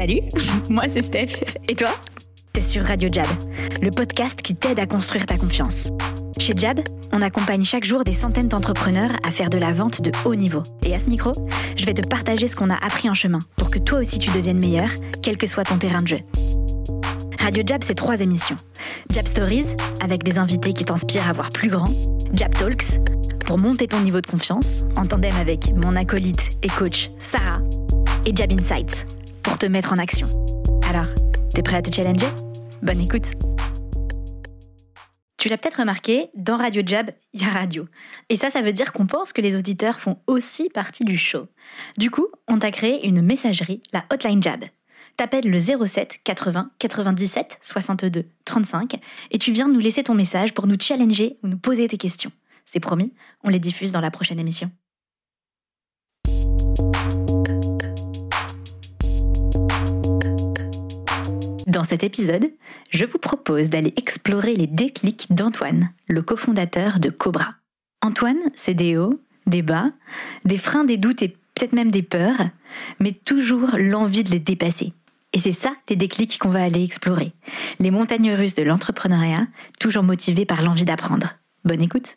Salut, moi c'est Steph. Et toi? T'es sur Radio Jab, le podcast qui t'aide à construire ta confiance. Chez Jab, on accompagne chaque jour des centaines d'entrepreneurs à faire de la vente de haut niveau. Et à ce micro, je vais te partager ce qu'on a appris en chemin pour que toi aussi tu deviennes meilleur, quel que soit ton terrain de jeu. Radio Jab, c'est trois émissions. Jab Stories, avec des invités qui t'inspirent à voir plus grand. Jab Talks, pour monter ton niveau de confiance, en tandem avec mon acolyte et coach Sarah. Et Jab Insights, pour te mettre en action. Alors, t'es prêt à te challenger? Bonne écoute Tu l'as peut-être remarqué, dans Radio Jab, il y a radio. Et ça, ça veut dire qu'on pense que les auditeurs font aussi partie du show. Du coup, on t'a créé une messagerie, la Hotline Jab. T'appelles le 07 80 97 62 35 et tu viens nous laisser ton message pour nous challenger ou nous poser tes questions. C'est promis, on les diffuse dans la prochaine émission. Dans cet épisode, je vous propose d'aller explorer les déclics d'Antoine, le cofondateur de Cobra. Antoine, c'est des hauts, des bas, des freins, des doutes et peut-être même des peurs, mais toujours l'envie de les dépasser. Et c'est ça les déclics qu'on va aller explorer. Les montagnes russes de l'entrepreneuriat, toujours motivés par l'envie d'apprendre. Bonne écoute.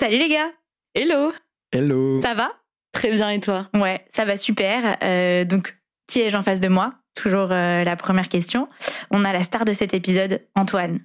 Salut les gars Hello Hello Ça va? Très bien, et toi? Ouais, ça va super. Euh, donc, qui ai-je en face de moi? Toujours euh, la première question. On a la star de cet épisode, Antoine,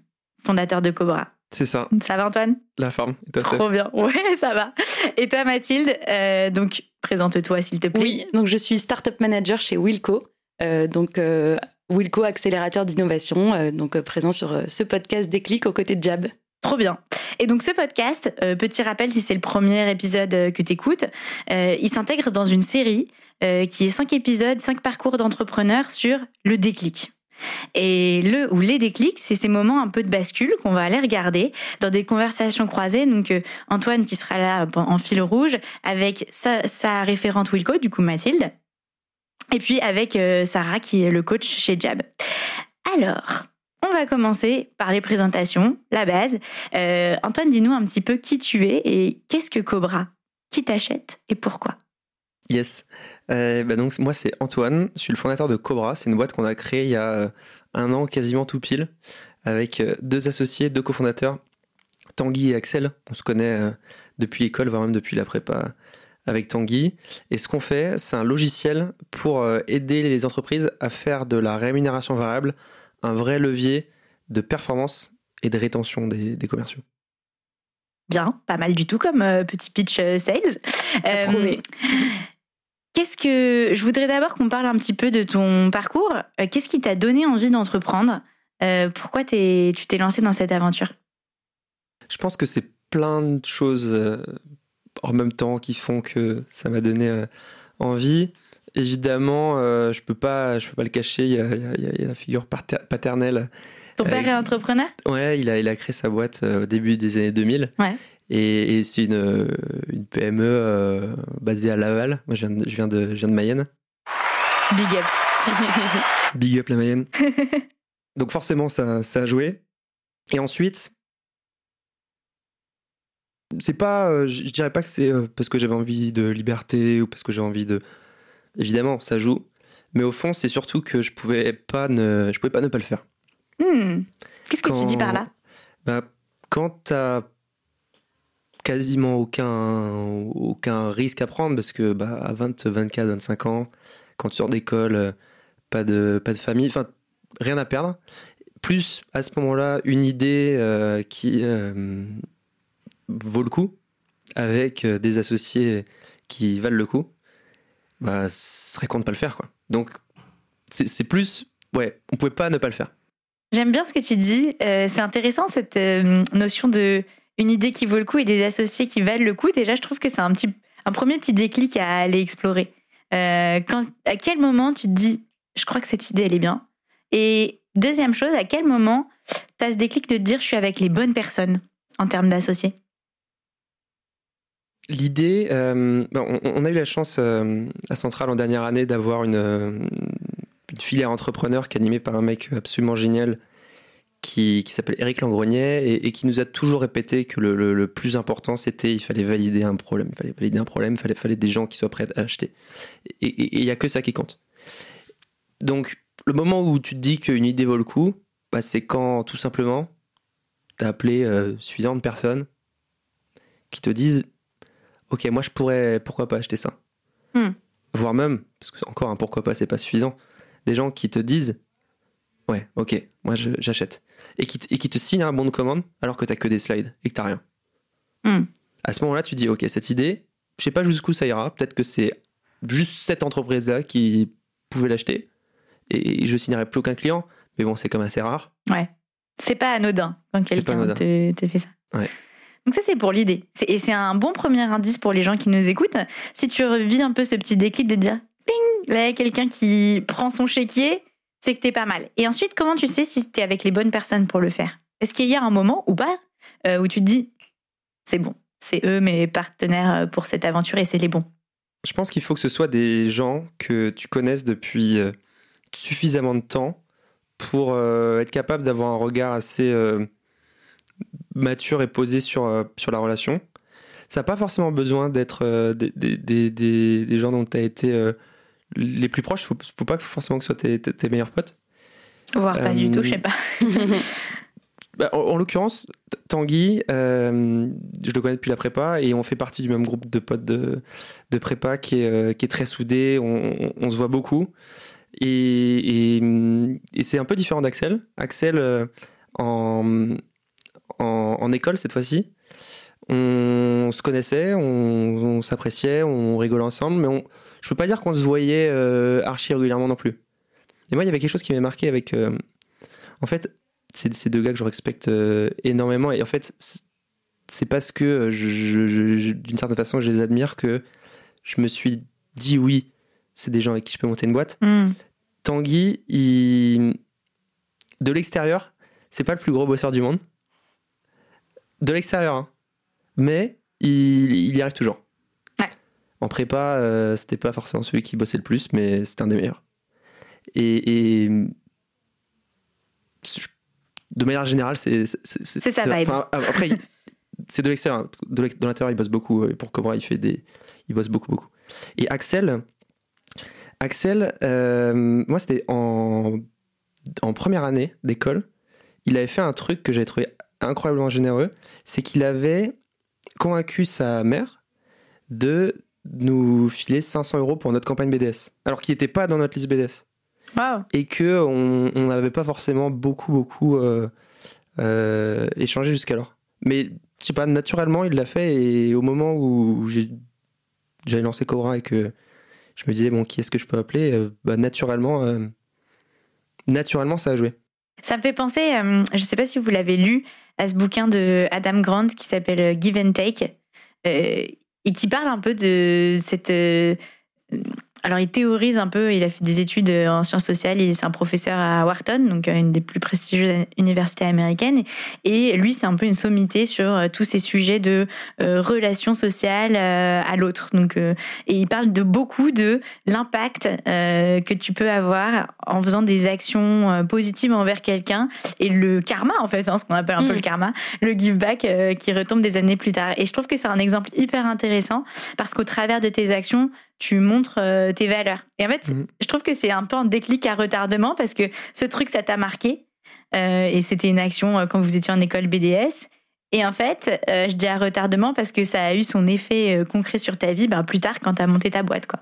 fondateur de Cobra. C'est ça, Ça va Antoine? La forme. Et toi, Trop bien. Ouais, ça va. Et toi Mathilde, euh, donc présente-toi s'il te plaît. Oui, donc je suis Startup Manager chez Wilco. Euh, donc, euh, Wilco, accélérateur d'innovation, euh, donc euh, présent sur euh, ce podcast Déclic aux côtés de Jab. Trop bien. Et donc ce podcast, euh, petit rappel si c'est le premier épisode euh, que tu écoutes, il s'intègre dans une série euh, qui est cinq épisodes, cinq parcours d'entrepreneurs sur le déclic. Et le ou les déclics, c'est ces moments un peu de bascule qu'on va aller regarder dans des conversations croisées. Donc euh, Antoine qui sera là euh, en fil rouge avec sa, sa référente Wilco, du coup Mathilde, et puis avec euh, Sarah qui est le coach chez Jab. Alors, va commencer par les présentations, la base. Euh, Antoine, dis-nous un petit peu qui tu es et qu'est-ce que Cobra? Qui t'achète et pourquoi? Yes. Euh, bah donc, moi, c'est Antoine. Je suis le fondateur de Cobra. C'est une boîte qu'on a créée il y a euh, un an, quasiment tout pile, avec deux associés, deux cofondateurs, Tanguy et Axel. On se connaît depuis l'école, voire même depuis la prépa avec Tanguy. Et ce qu'on fait, c'est un logiciel pour aider les entreprises à faire de la rémunération variable un vrai levier de performance et de rétention des, des commerciaux. Bien, pas mal du tout comme euh, petit pitch euh, sales. Euh. Qu'est-ce que je voudrais d'abord qu'on parle un petit peu de ton parcours. Euh, Qu'est-ce qui t'a donné envie d'entreprendre? Euh, Pourquoi t'es- tu t'es lancé dans cette aventure? Je pense que c'est plein de choses euh, en même temps qui font que ça m'a donné euh, envie. Évidemment, euh, je peux pas, je peux pas le cacher. Il y a, il y a- il y a la figure pater- paternelle. Ton père est entrepreneur? Ouais, il a, il a créé sa boîte euh, au début des années 2000. Ouais. Et, et c'est une, une PME euh, basée à Laval. Moi, je viens de, je viens de, je viens de Mayenne. Big up. Big up la Mayenne. Donc forcément, ça, ça a joué. Et ensuite, c'est pas, je dirais pas que c'est parce que j'avais envie de liberté ou parce que j'ai envie de. Évidemment, ça joue. Mais au fond, c'est surtout que je pouvais pas ne, je pouvais pas ne pas le faire. Hmm. Qu'est-ce que tu dis par là? Bah, quand t'as quasiment aucun, aucun risque à prendre, parce que bah, à 20, 24, 25 ans, quand tu sors d'école, pas de, pas de famille, enfin, rien à perdre. Plus à ce moment-là, une idée euh, qui euh, vaut le coup, avec euh, des associés qui valent le coup, bah, ce serait con de pas le faire, quoi. Donc, c'est plus, ouais, on pouvait pas ne pas le faire. J'aime bien ce que tu dis. Euh, c'est intéressant cette euh, notion de une idée qui vaut le coup et des associés qui valent le coup. Déjà, je trouve que c'est un petit, un premier petit déclic à aller explorer. Euh, à quel moment tu te dis, je crois que cette idée elle est bien? Et deuxième chose, à quel moment tu as ce déclic de te dire, je suis avec les bonnes personnes en termes d'associés? L'idée, euh, ben, on, a eu la chance euh, à Centrale en dernière année d'avoir une, euh, une filière entrepreneur qui est animée par un mec absolument génial qui, s'appelle Eric Langrenier et, qui nous a toujours répété que le, plus important c'était il fallait valider un problème, il fallait valider un problème, il fallait, fallait des gens qui soient prêts à acheter. Et il n'y a que ça qui compte. Donc le moment où tu te dis qu'une idée vaut le coup, bah, c'est quand tout simplement tu as appelé suffisamment de personnes qui te disent ok moi je pourrais pourquoi pas acheter ça. Hmm. Voire même, parce que encore un pourquoi pas c'est pas suffisant, des gens qui te disent ouais ok moi j'achète et qui, et qui te signent un bon de commande alors que t'as que des slides et que t'as rien. Hmm. À ce moment-là tu dis ok cette idée, je sais pas jusqu'où ça ira, peut-être que c'est juste cette entreprise-là qui pouvait l'acheter et je signerai plus aucun client, mais bon c'est comme assez rare. Ouais. C'est pas anodin quand quelqu'un te, te fait ça. Ouais. Donc ça, c'est pour l'idée. Et c'est un bon premier indice pour les gens qui nous écoutent. Si tu revis un peu ce petit déclic de dire, ping, là, quelqu'un qui prend son chéquier, c'est que t'es pas mal. Et ensuite, comment tu sais si t'es avec les bonnes personnes pour le faire? Est-ce qu'il y a un moment ou pas euh, où tu te dis, c'est bon, c'est eux mes partenaires euh, pour cette aventure et c'est les bons? Je pense qu'il faut que ce soit des gens que tu connaisses depuis euh, suffisamment de temps pour être capable d'avoir un regard assez mature et posé sur, euh, sur la relation. Ça n'a pas forcément besoin d'être euh, des, des, des, des- gens dont tu as été euh, les plus proches. Il faut, faut pas forcément que ce soit tes, tes- tes meilleurs potes. Voire pas du tout, je sais pas. Bah, en, en l'occurrence, Tanguy, euh, je le connais depuis la prépa et on fait partie du même groupe de potes de, de prépa qui est, euh, qui est très soudé, on, on- on se voit beaucoup. Et, et- et c'est un peu différent d'Axel. Axel, euh, en, en, en école cette fois-ci, on se connaissait, on, on s'appréciait, on rigolait ensemble, mais on, je peux pas dire qu'on se voyait euh, archi régulièrement non plus. Et moi, il y avait quelque chose qui m'avait marqué avec. euh, en fait, c'est ces deux gars que je respecte euh, énormément. Et en fait, c'est- parce que je, je- je- je- d'une certaine façon, je les admire que je me suis dit oui, c'est des gens avec qui je peux monter une boîte. Hmm. Tanguy, il... de l'extérieur, c'est pas le plus gros bosseur du monde. De l'extérieur, hein. mais il, il y arrive toujours. Ouais. En prépa, euh, c'était pas forcément celui qui bossait le plus, mais c'était un des meilleurs. Et, et de manière générale, c'est C'est sa vibe. enfin, après, c'est de l'extérieur. hein. De l'intérieur, il bosse beaucoup. euh, Pour Cobra, il fait des, il bosse beaucoup, beaucoup. Et Axel, Axel, euh, moi, c'était en, en première année d'école. Il avait fait un truc que j'avais trouvé incroyablement généreux. C'est qu'il avait convaincu sa mère de nous filer 500 euros pour notre campagne BDS. Alors qu'il n'était pas dans notre liste BDS. Et que on on n'avait pas forcément beaucoup, beaucoup euh, euh, échangé jusqu'alors. Mais, je sais pas, naturellement, il l'a fait. Et au moment où j'ai- j'avais lancé Cobra et que je me disais, bon, qui est-ce que je peux appeler euh, bah, Naturellement, euh, naturellement, ça a joué. Ça me fait penser, euh, je ne sais pas si vous l'avez lu, à ce bouquin de Adam Grant qui s'appelle euh, Give and Take, euh, et qui parle un peu de cette... alors, il théorise un peu, il a fait des études euh, en sciences sociales, et c'est un professeur à Wharton, donc euh, une des plus prestigieuses universités américaines. Et lui, c'est un peu une sommité sur euh, tous ces sujets de euh, relations sociales euh, à l'autre. Donc, euh, et il parle de beaucoup de l'impact euh, que tu peux avoir en faisant des actions positives envers quelqu'un et le karma en fait, hein, ce qu'on appelle un peu Mm. le karma, le give back qui retombe des années plus tard. Et je trouve que c'est un exemple hyper intéressant parce qu'au travers de tes actions, tu montres euh, tes valeurs. Et en fait, Mhm. je trouve que c'est un peu un déclic à retardement parce que ce truc, ça t'a marqué. Euh, et c'était une action euh, quand vous étiez en école BDS. Et en fait, je dis à retardement parce que ça a eu son effet concret sur ta vie ben, plus tard quand tu as monté ta boîte. Quoi.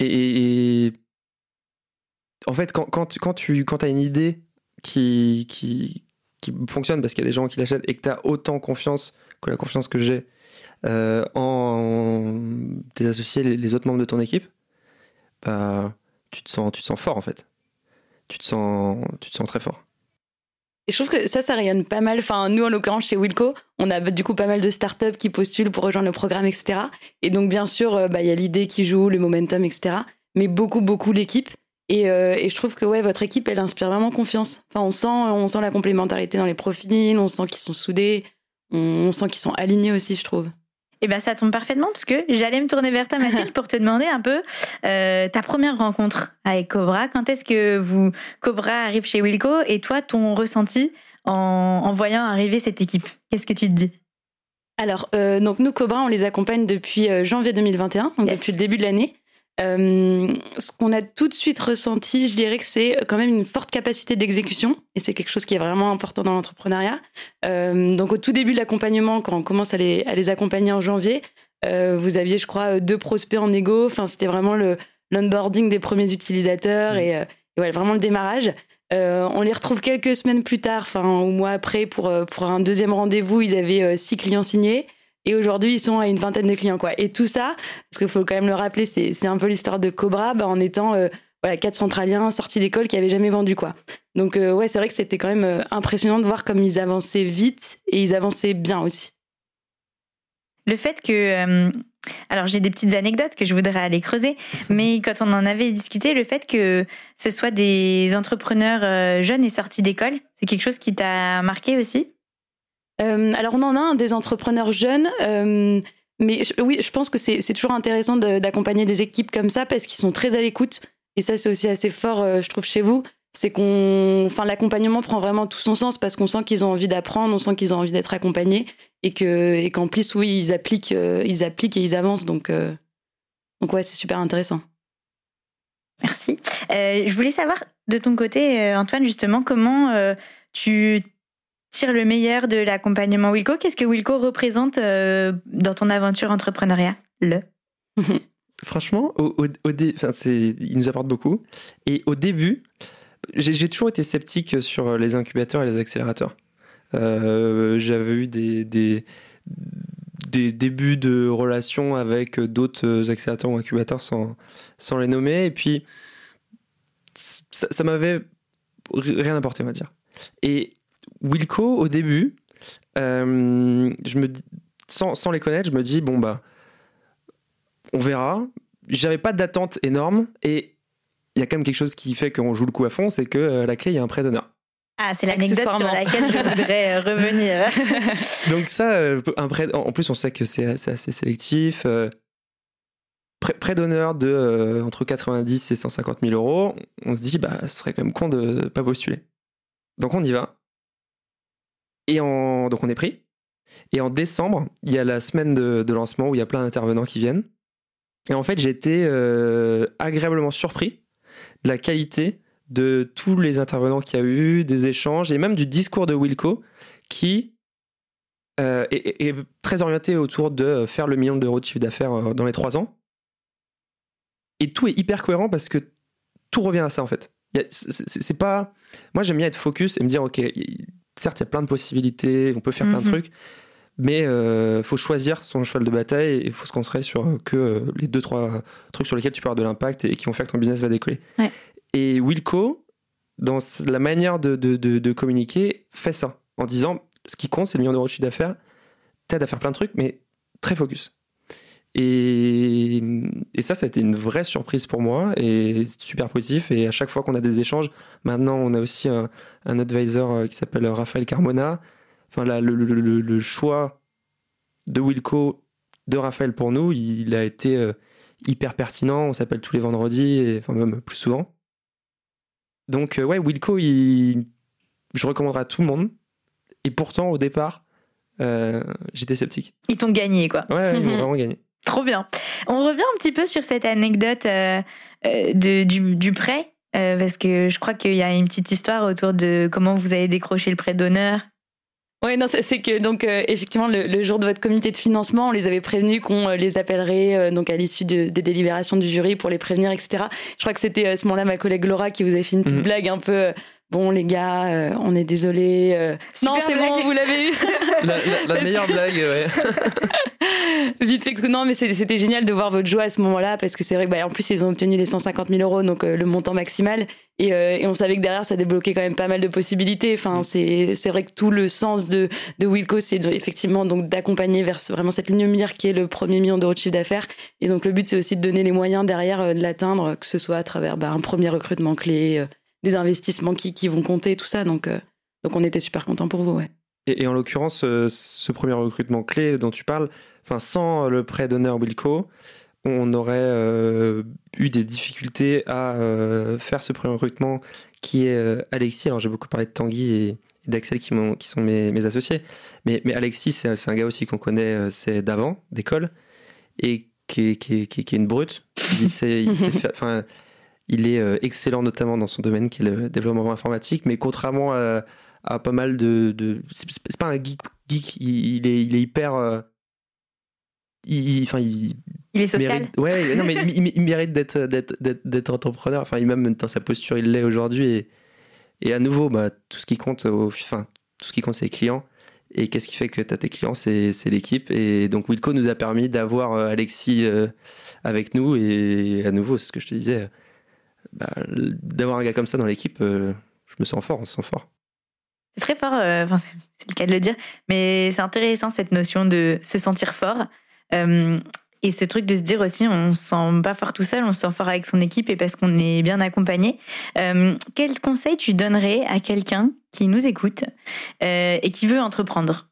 Et, et- et- en fait, quand, quand tu, quand tu quand as une idée qui, qui, qui fonctionne parce qu'il y a des gens qui l'achètent et que tu as autant confiance que la confiance que j'ai euh, en tes associés, les, autres membres de ton équipe, bah, tu, te sens, tu te sens fort en fait. Tu te sens, tu te sens très fort. Et je trouve que ça, ça rayonne pas mal. Enfin, nous, en l'occurrence, chez Wilco, on a du coup pas mal de startups qui postulent pour rejoindre le programme, etc. Et donc, bien sûr, euh, bah, il y a l'idée qui joue, le momentum, etc. Mais beaucoup, beaucoup l'équipe. Et, euh, et je trouve que ouais, votre équipe, elle inspire vraiment confiance. Enfin, on sent, on sent la complémentarité dans les profils, on sent qu'ils sont soudés, on sent qu'ils sont alignés aussi, je trouve. Eh ben, ça tombe parfaitement parce que j'allais me tourner vers toi, Mathilde, pour te demander un peu euh, ta première rencontre avec Cobra. Quand est-ce que vous, Cobra arrive chez Wilco et toi, ton ressenti en, voyant arriver cette équipe? Qu'est-ce que tu te dis? Alors, euh, donc nous, Cobra, on les accompagne depuis euh, janvier 2021, donc depuis le début de l'année. Euh, ce qu'on a tout de suite ressenti, je dirais que c'est quand même une forte capacité d'exécution, et c'est quelque chose qui est vraiment important dans l'entrepreneuriat. Euh, donc au tout début de l'accompagnement, quand on commence à les, à les accompagner en janvier, euh, vous aviez, je crois, deux prospects en égo. Enfin, c'était vraiment le l'onboarding des premiers utilisateurs mmh. et, et ouais, vraiment le démarrage. on les retrouve quelques semaines plus tard, enfin au mois après, pour, pour un deuxième rendez-vous. Ils avaient six clients signés. Et aujourd'hui, ils sont à une vingtaine de clients, quoi. Et tout ça, parce qu'il faut quand même le rappeler, c'est un peu l'histoire de Cobra, bah, en étant euh, voilà quatre centraliens sortis d'école qui avaient jamais vendu, quoi. Donc euh, ouais, c'est vrai que c'était quand même euh, impressionnant de voir comme ils avançaient vite et ils avançaient bien aussi. Le fait que alors j'ai des petites anecdotes que je voudrais aller creuser, mais quand on en avait discuté, le fait que ce soit des entrepreneurs jeunes et sortis d'école, c'est quelque chose qui t'a marqué aussi? euh, alors on en a un des entrepreneurs jeunes. Euh, mais oui, je pense que c'est toujours intéressant d'accompagner des équipes comme ça parce qu'ils sont très à l'écoute. Et ça, c'est aussi assez fort, euh, je trouve, chez vous. C'est qu'on, enfin, l'accompagnement prend vraiment tout son sens parce qu'on sent qu'ils ont envie d'apprendre, on sent qu'ils ont envie d'être accompagnés et que, et qu'en plus, oui, ils appliquent, ils appliquent et ils avancent. Donc, donc ouais, c'est super intéressant. Merci. je voulais savoir de ton côté, Antoine, justement, comment tu le meilleur de l'accompagnement Wilco. Qu'est-ce que Wilco représente euh, dans ton aventure entrepreneuriale? Franchement, au, il nous apporte beaucoup. Et au début, j'ai toujours été sceptique sur les incubateurs et les accélérateurs. Euh, j'avais eu des, des, débuts de relations avec d'autres accélérateurs ou incubateurs sans, sans les nommer. Et puis, ça, ça m'avait rien apporté, on va dire. Et Wilco, au début, euh, je me sans, sans, les connaître, je me dis, bon, bah, on verra. J'avais pas d'attente énorme et il y a quand même quelque chose qui fait qu'on joue le coup à fond, c'est que euh, la clé, il y a un prêt d'honneur. Ah, c'est l'anecdote sur laquelle je voudrais euh, revenir. Donc ça, un prêt, en plus, on sait que c'est assez sélectif. prêt d'honneur de entre 90 et 150 000 euros, on se dit, bah, ce serait quand même con de ne pas postuler. Donc on y va. Et en... donc on est pris. Et en décembre, il y a la semaine de, lancement où il y a plein d'intervenants qui viennent. Et en fait, j'ai été euh, agréablement surpris de la qualité de tous les intervenants qu'il y a eu, des échanges et même du discours de Wilco qui euh, est, très orienté autour de faire le million d'euros de chiffre d'affaires euh, dans les trois ans. Et tout est hyper cohérent parce que tout revient à ça en fait. C'est pas. Moi, j'aime bien être focus et me dire, ok, certes, il y a plein de possibilités, on peut faire plein de mhm. trucs, mais il euh, faut choisir son cheval de bataille et il faut se concentrer sur euh, que euh, les deux, trois trucs sur lesquels tu peux avoir de l'impact et qui vont faire que ton business va décoller. Et Wilco, dans la manière de, de, de, communiquer, fait ça en disant ce qui compte, c'est le million d'euros de chiffre d'affaires, t'aide à faire plein de trucs, mais très focus. Et, et, ça, ça a été une vraie surprise pour moi et super positif. Et à chaque fois qu'on a des échanges, maintenant on a aussi un, un advisor euh, qui s'appelle Raphaël Carmona. Enfin, là, le, le, le, choix de Wilco, de Raphaël pour nous, il a été euh, hyper pertinent. On s'appelle tous les vendredis, et, enfin même plus souvent. Donc euh, ouais, Wilco, il, je recommanderais à tout le monde. Et pourtant, au départ, j'étais sceptique. Ils t'ont gagné, quoi. Ouais, ils m'ont vraiment gagné. Trop bien. On revient un petit peu sur cette anecdote euh, euh, de, du, prêt, euh, parce que je crois qu'il y a une petite histoire autour de comment vous avez décroché le prêt d'honneur. Oui, non, c'est que donc effectivement le, jour de votre comité de financement, on les avait prévenus qu'on les appellerait donc à l'issue des délibérations du jury pour les prévenir, etc. Je crois que c'était à ce moment-là ma collègue Laura qui vous avait fait une petite mhm. blague un peu Bon, les gars, euh, on est désolé. Euh. non, c'est bon, vous l'avez eu. la, meilleure blague, ouais. Vite fait, non, mais c'était génial de voir votre joie à ce moment-là, parce que c'est vrai que, bah, en plus, ils ont obtenu les 150 000 euros, donc euh, le montant maximal. Et, et, on savait que derrière, ça débloquait quand même pas mal de possibilités. Enfin, mm. c'est vrai que tout le sens de, de Wilco, c'est effectivement donc d'accompagner vers vraiment cette ligne mire qui est le premier million d'euros de chiffre d'affaires. Et donc, le but, c'est aussi de donner les moyens derrière de l'atteindre, que ce soit à travers bah, un premier recrutement clé des investissements qui, qui vont compter, tout ça. Donc, euh, donc on était super contents pour vous, ouais. Et, et en l'occurrence, euh, ce premier recrutement clé dont tu parles, enfin, sans le prêt d'honneur Wilco, on aurait euh, eu des difficultés à euh, faire ce premier recrutement qui est euh, Alexis. Alors j'ai beaucoup parlé de Tanguy et, et d'Axel qui, sont mes, mes associés. Mais, mais Alexis, c'est un gars aussi qu'on connaît, c'est d'avant, d'école, et qui est, qui est- qui une brute. Il, sait- il sait faire- il est euh, excellent notamment dans son domaine qui est le développement informatique, mais contrairement à, à pas mal de... de c'est pas un geek, geek il, il est, il est hyper... euh, il, enfin, il, Il est social. mérite, ouais, non, mais il, mérite d'être, d'être, d'être, entrepreneur. Enfin, il- même dans sa posture, il l'est aujourd'hui. Et, et à nouveau, bah, tout ce qui compte, au, enfin, tout ce qui compte, c'est les clients. Et qu'est-ce qui fait que tu as tes clients C'est, l'équipe. Et donc, Wilco nous a permis d'avoir euh, Alexis euh, avec nous. Et à nouveau, c'est ce que je te disais, bah, d'avoir un gars comme ça dans l'équipe, euh, je me sens fort, on se sent fort. C'est très fort, euh, c'est le cas de le dire, mais c'est intéressant cette notion de se sentir fort. Euh, et ce truc de se dire aussi, on se sent pas fort tout seul, on se sent fort avec son équipe et parce qu'on est bien accompagné. Quel conseil tu donnerais à quelqu'un qui nous écoute et qui veut entreprendre?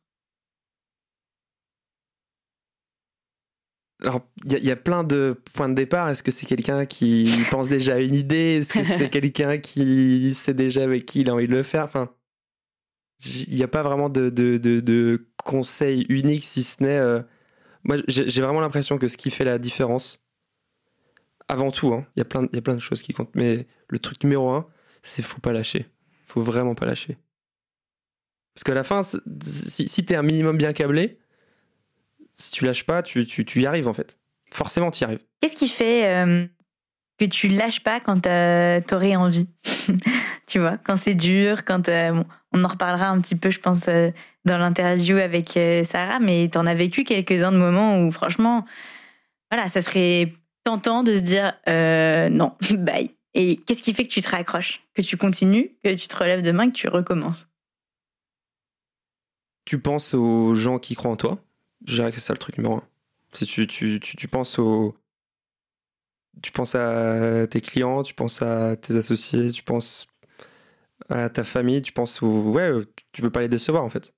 Alors, il y, a- il y a plein de points de départ. Est-ce que c'est quelqu'un qui pense déjà à une idée? Est-ce que c'est quelqu'un qui sait déjà avec qui il a envie de le faire? Enfin, il n'y a pas vraiment de, de, de, de conseil unique, si ce n'est. euh, moi, j'ai vraiment l'impression que ce qui fait la différence, avant tout, hein, il y, a plein y a plein de choses qui comptent, mais le truc numéro un, c'est faut pas lâcher. faut vraiment pas lâcher. Parce qu'à la fin, si, si tu es un minimum bien câblé, si tu lâches pas, tu, tu, tu y arrives en fait. Forcément, tu y arrives. Qu'est-ce qui fait euh, que tu lâches pas quand euh, t'aurais envie? Tu vois, quand c'est dur, quand euh, bon, on en reparlera un petit peu, je pense, dans l'interview avec Sarah, mais t'en as vécu quelques-uns de moments où, franchement, voilà, ça serait tentant de se dire euh, non, bye. Et qu'est-ce qui fait que tu te raccroches, que tu continues, que tu te relèves demain, que tu recommences? Tu penses aux gens qui croient en toi? Je dirais que c'est ça le truc numéro un. Si tu, tu, tu, tu penses aux. Tu penses à tes clients, tu penses à tes associés, tu penses à ta famille, tu penses au. Ouais, tu veux pas les décevoir en fait.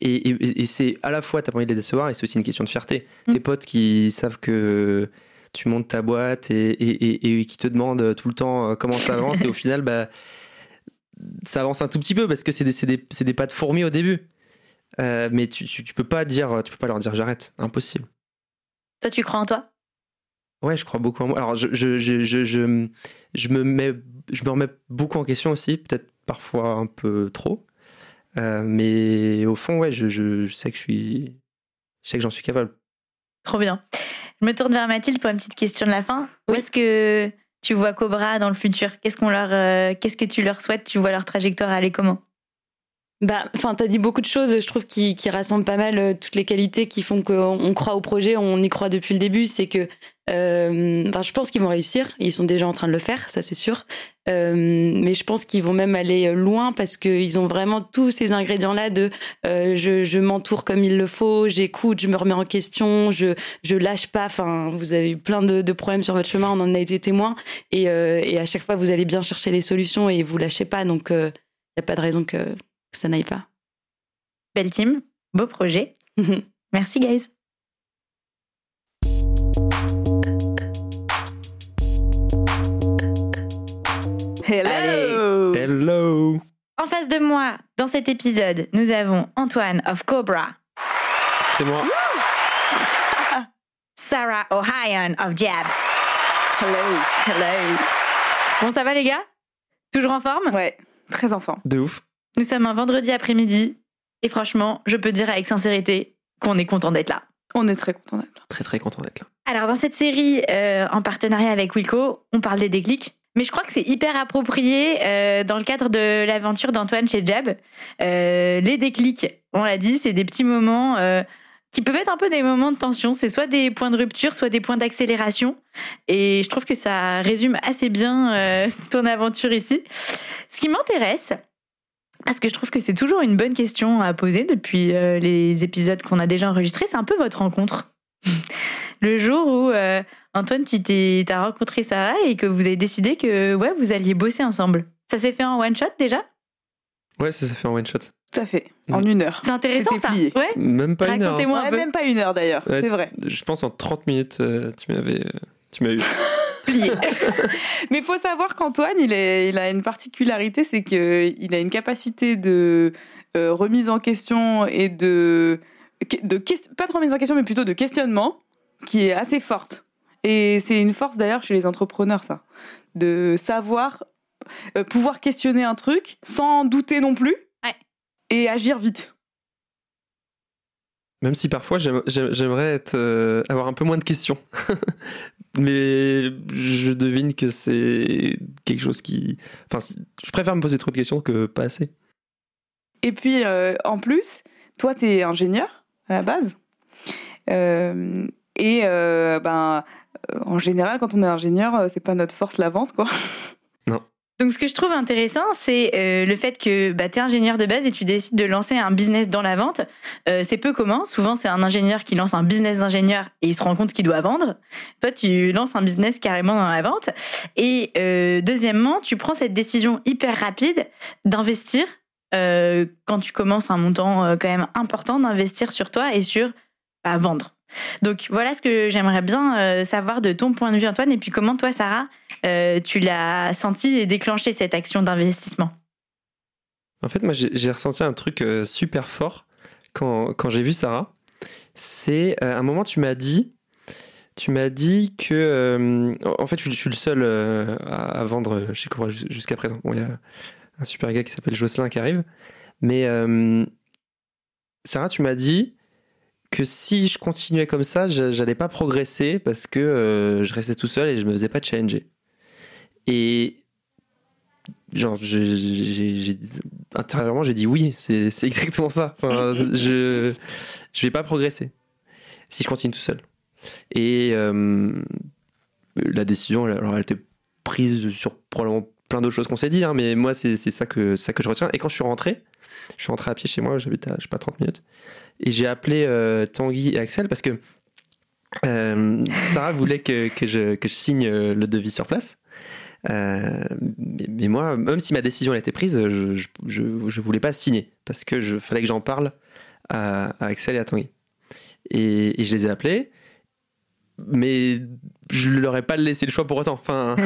Et, et, et c'est à la fois, t'as pas envie de les décevoir et c'est aussi une question de fierté. Mm. Tes potes qui savent que tu montes ta boîte et, et, et, qui te demandent tout le temps euh, comment ça avance et au final, bah, ça avance un tout petit peu parce que c'est des, des, des pas de fourmis au début. Euh, mais tu, tu, tu peux pas dire, tu peux pas leur dire j'arrête, impossible. Toi, tu crois en toi? Ouais, je crois beaucoup en moi. Alors, je, je, je, je, je, je me mets, je me remets beaucoup en question aussi, peut-être parfois un peu trop. Euh, mais au fond, ouais, je, je, je sais que je suis, je sais que j'en suis capable. Trop bien. Je me tourne vers Mathilde pour une petite question de la fin. Où est-ce que tu vois Cobra dans le futur? Qu'est-ce qu'on leur, euh, qu'est-ce que tu leur souhaites? Tu vois leur trajectoire aller comment? Bah, enfin, t'as dit beaucoup de choses, je trouve, qui, qui rassemblent pas mal euh, toutes les qualités qui font qu'on on croit au projet, on y croit depuis le début. C'est que, euh, enfin, je pense qu'ils vont réussir. Ils sont déjà en train de le faire, ça c'est sûr. Euh, mais je pense qu'ils vont même aller loin parce qu'ils ont vraiment tous ces ingrédients-là de je, m'entoure comme il le faut, j'écoute, je me remets en question, je je lâche pas. Enfin, vous avez eu plein de, problèmes sur votre chemin, on en a été témoin. Et, et à chaque fois, vous allez bien chercher les solutions et vous lâchez pas. Donc, il n'y a pas de raison que que ça n'aille pas. Belle team, beau projet. Merci, guys. Hello Hello En face de moi, dans cet épisode, nous avons Antoine of Cobra, C'est moi. Sarah O'Hayan of Jab. Hello Hello. Bon, ça va les gars? Toujours en forme? Ouais, très enfant. De ouf. Nous sommes un vendredi après-midi et franchement, je peux dire avec sincérité qu'on est content d'être là. On est très content d'être là. Très très content d'être là. Alors dans cette série, euh, en partenariat avec Wilco, on parle des déclics. Mais je crois que c'est hyper approprié euh, dans le cadre de l'aventure d'Antoine chez Jab. Euh, les déclics, on l'a dit, c'est des petits moments euh, qui peuvent être un peu des moments de tension. C'est soit des points de rupture, soit des points d'accélération. Et je trouve que ça résume assez bien euh, ton aventure ici. Ce qui m'intéresse, parce que je trouve que c'est toujours une bonne question à poser depuis euh, les épisodes qu'on a déjà enregistrés, c'est un peu votre rencontre. Le jour où euh, Antoine, tu t'es, t'as rencontré Sarah et que vous avez décidé que ouais, vous alliez bosser ensemble. Ça s'est fait en one shot déjà? Ouais, ça, ça fait en one shot. Tout à fait. Mm. En une heure. C'est intéressant ça. plié. Ouais. Même pas une heure. hein. Ouais, même pas une heure d'ailleurs, Ouais, c'est vrai. Je pense en 30 minutes, euh, tu m'avais, euh, tu m'as eu. Plié. Mais il faut savoir qu'Antoine, il, est, il a une particularité, c'est qu'il a une capacité de euh, remise en question et de, pas de remise en question, mais plutôt de questionnement, qui est assez forte. Et c'est une force d'ailleurs chez les entrepreneurs, ça, de savoir euh, pouvoir questionner un truc sans douter non plus Ouais. et agir vite. Même si parfois j'aime- j'aime- j'aimerais euh, avoir un peu moins de questions. Mais je devine que c'est quelque chose qui. Enfin, je préfère me poser trop de questions que pas assez. Et puis, euh, en plus, toi, tu es ingénieur à la base. Euh, et euh, ben, en général, quand on est ingénieur, c'est pas notre force la vente, quoi. Donc, ce que je trouve intéressant, c'est euh, le fait que bah, tu es ingénieur de base et tu décides de lancer un business dans la vente. Euh, c'est peu commun. Souvent, c'est un ingénieur qui lance un business d'ingénieur et il se rend compte qu'il doit vendre. Toi, tu lances un business carrément dans la vente. Et euh, deuxièmement, tu prends cette décision hyper rapide d'investir quand tu commences un montant quand même important, d'investir sur toi et sur bah, vendre. Donc voilà ce que j'aimerais bien euh, savoir de ton point de vue Antoine et puis comment toi Sarah euh, tu l'as senti et déclenché cette action d'investissement? En fait, moi, j'ai ressenti un truc euh, super fort quand, quand j'ai vu Sarah. C'est à un moment, tu m'as dit, tu m'as dit que, en fait, je, suis- le seul à, vendre chez Cobra jus- jusqu'à présent. Bon, il y a un super gars qui s'appelle Jocelyn qui arrive, mais Sarah, tu m'as dit que si je continuais comme ça, j'allais pas progresser parce que euh, je restais tout seul et je me faisais pas challenger. Et genre, je- intérieurement, j'ai dit oui, c'est, exactement ça. Enfin, je, je vais pas progresser si je continue tout seul. Et euh, la décision, elle- alors elle était prise sur probablement plein d'autres choses qu'on s'est dit, hein, mais moi, c'est, c'est ça que, ça que je retiens. Et quand je suis rentré, je suis rentré à pied chez moi, j'habite à, je sais pas, 30 minutes, et j'ai appelé euh, Tanguy et Axel parce que euh, Sarah voulait que, que, je, que je signe euh, le devis sur place. Euh, mais, moi, même si ma décision a été prise, je, je voulais pas signer parce que je fallait que j'en parle à, Axel et à Tanguy. Et, je les ai appelés, mais je leur ai pas laissé le choix pour autant. Enfin,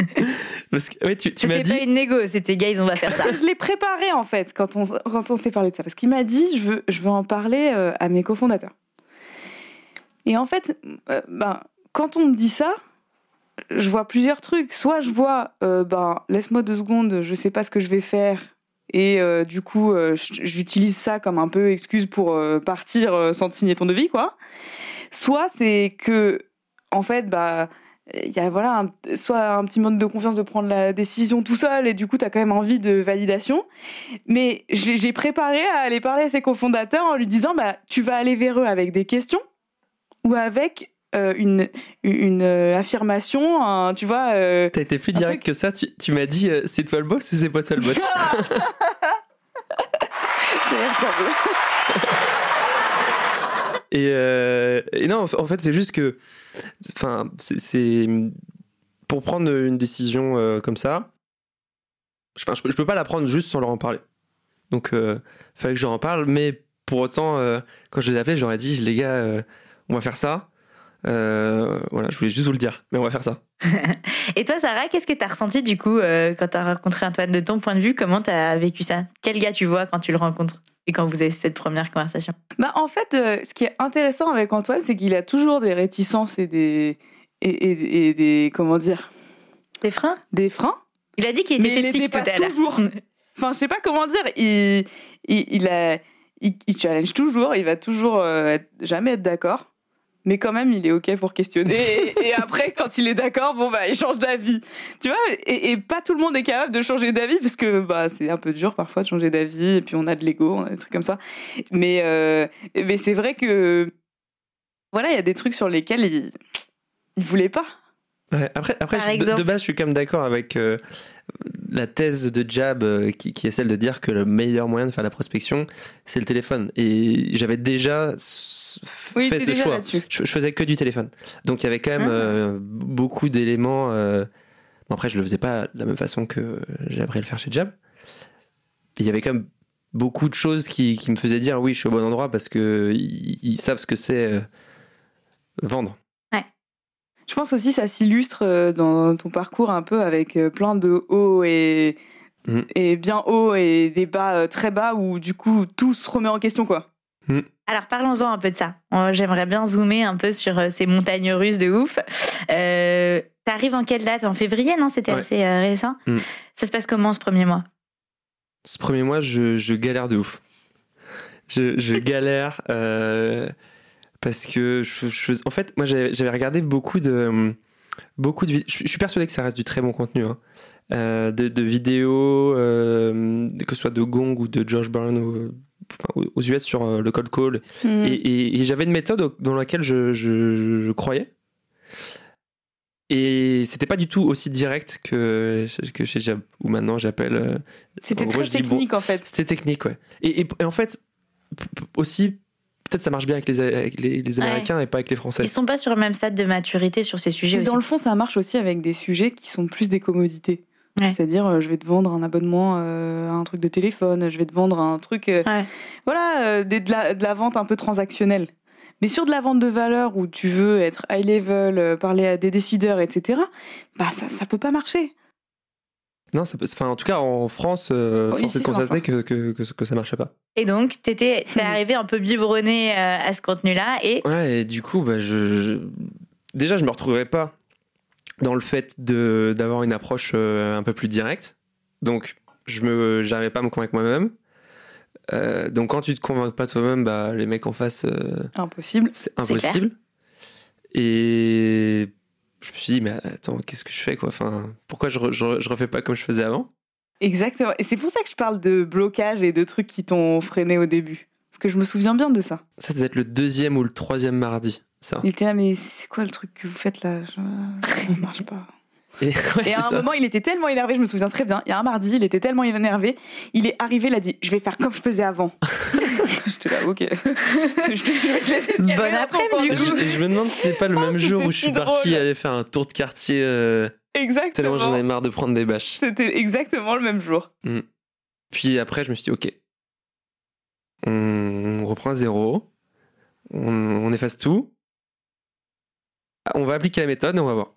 parce que ouais, tu, tu m'as C'était dit. pas une négo, c'était guys, on va faire ça. je l'ai préparé en fait quand on, quand on s'est parlé de ça. Parce qu'il m'a dit je veux, je veux en parler euh, à mes cofondateurs. Et en fait, euh, ben, quand on me dit ça, je vois plusieurs trucs. Soit je vois, euh, ben, laisse-moi deux secondes, je sais pas ce que je vais faire. Et euh, du coup, euh, j'utilise ça comme un peu excuse pour euh, partir euh, sans te signer ton devis, quoi. Soit c'est que, en fait, bah, il y a voilà, un- soit un petit mode de confiance de prendre la décision tout seul et du coup, tu as quand même envie de validation. Mais j'ai préparé à aller parler à ses cofondateurs en lui disant bah, tu vas aller vers eux avec des questions ou avec euh, une, une euh, affirmation, tu vois. euh, T'as été plus direct truc- que ça. Tu, tu m'as dit euh, c'est toi le boss ou c'est pas toi le boss? C'est. Et, euh, et non, en fait, c'est juste que, enfin, c'est- pour prendre une décision euh, comme ça. Je, je peux pas la prendre juste sans leur en parler. Donc, euh, fallait que je leur en parle. Mais pour autant, euh, quand je les ai appelés, je leur ai dit, les gars, on va faire ça. Voilà, je voulais juste vous le dire, mais on va faire ça. Et toi, Sarah, qu'est-ce que tu as ressenti du coup quand tu as rencontré Antoine de ton point de vue Comment tu as vécu ça? Quel gars tu vois quand tu le rencontres? Et quand vous avez cette première conversation Bah, en fait, euh, ce qui est intéressant avec Antoine, c'est qu'il a toujours des réticences et des. Et, et- et des. Comment dire? Des freins? Des freins. Il a dit qu'il était Mais il sceptique était tout à l'heure. toujours. Enfin, je sais pas comment dire. Il, il, il a, il, il challenge toujours. Il va toujours euh, être- jamais être d'accord. Mais quand même, il est ok pour questionner. et, et après, quand il est d'accord, bon bah, il change d'avis. Tu vois et, et pas tout le monde est capable de changer d'avis parce que bah, c'est un peu dur parfois de changer d'avis. Et puis on a de l'ego, on a des trucs comme ça. Mais, euh, mais c'est vrai que voilà, il y a des trucs sur lesquels il, il voulait pas. Ouais, après, après je- de base, je suis quand même d'accord avec euh, la thèse de Jab euh, qui, qui est celle de dire que le meilleur moyen de faire la prospection, c'est le téléphone. Et j'avais déjà Oui, fait ce déjà choix. Je, je faisais que du téléphone. Donc il y avait quand même Ah. euh, beaucoup d'éléments. euh, Bon, après, je le faisais pas de la même façon que j'aimerais le faire chez Jab. il y avait quand même beaucoup de choses qui, qui, me faisaient dire oui, je suis au bon endroit parce que ils, ils savent ce que c'est euh, vendre. Je pense aussi ça s'illustre euh, dans ton parcours un peu avec euh, plein de hauts et, Mm. et bien hauts et des bas euh, très bas où du coup tout se remet en question quoi. Alors parlons-en un peu de ça. J'aimerais bien zoomer un peu sur ces montagnes russes de ouf. Euh, T'arrives en quelle date? En février, non? C'était Ouais. assez récent. Mm. Ça se passe comment ce premier mois? Ce premier mois, je, je galère de ouf. Je, je galère euh, parce que je, je- en fait, moi j'avais regardé beaucoup de beaucoup de je, suis- je suis persuadé que ça reste du très bon contenu hein. Euh, de, de vidéos euh, que ce soit de Gong ou de Josh Brown ou, enfin, aux US sur euh, le cold call Mm. et, et- et j'avais une méthode dans laquelle je, croyais. Et c'était pas du tout aussi direct que, que chez Jab, où maintenant j'appelle. C'était gros, très bon, technique en fait. C'était technique, ouais. Et, et- et en fait, aussi, peut-être ça marche bien avec les, avec les, les Américains et pas avec les Français. Ils sont pas sur le même stade de maturité sur ces sujets Et aussi. dans le fond, ça marche aussi avec des sujets qui sont plus des commodités. Ouais. C'est-à-dire, euh, je vais te vendre un abonnement euh, à un truc de téléphone, je vais te vendre un truc. euh, Ouais. Voilà, euh, des- de, la, de la vente un peu transactionnelle. Mais sur de la vente de valeur où tu veux être high level, euh, parler à des décideurs, etc., bah ça, ça peut pas marcher. Non, ça peut, enfin, en tout cas, en France, euh, Oui, est de constater que, que, que, que ça marchait pas. Et donc, t'étais t'es arrivé un peu biberonné euh, à ce contenu-là et Ouais, et du coup, bah, je, je- déjà, je me retrouverais pas dans le fait de d'avoir une approche euh, un peu plus directe. Donc, je me, j'arrivais pas à me convaincre moi-même. Euh, donc, quand tu te convaincs pas toi-même, bah, les mecs en face, euh, Impossible. c'est C'est clair. impossible. Et je me suis dit, mais attends, qu'est-ce que je fais, quoi? Enfin, pourquoi je, re- je, re- je refais pas comme je faisais avant? Exactement. Et c'est pour ça que je parle de blocage et de trucs qui t'ont freiné au début. Parce que je me souviens bien de ça. Ça devait être le deuxième ou le troisième mardi, ça. Il était là, mais c'est quoi le truc que vous faites là? Je- Ça marche pas. Et, ouais, Et c'est à un ça. moment, il était tellement énervé, je me souviens très bien. Il y a un mardi, il était tellement énervé. Il est arrivé, il a dit Je vais faire comme je faisais avant. J'étais là, ok. je, vais te laisser te Bon calmer dans ton après-midi, du Je, coup. je me demande si c'est pas le Oh, même jour où je suis si parti aller faire un tour de quartier euh, Exactement. tellement j'en avais marre de prendre des bâches. C'était exactement le même jour. Puis après, je me suis dit, ok, on reprend à zéro, on, on efface tout, on va appliquer la méthode et on va voir.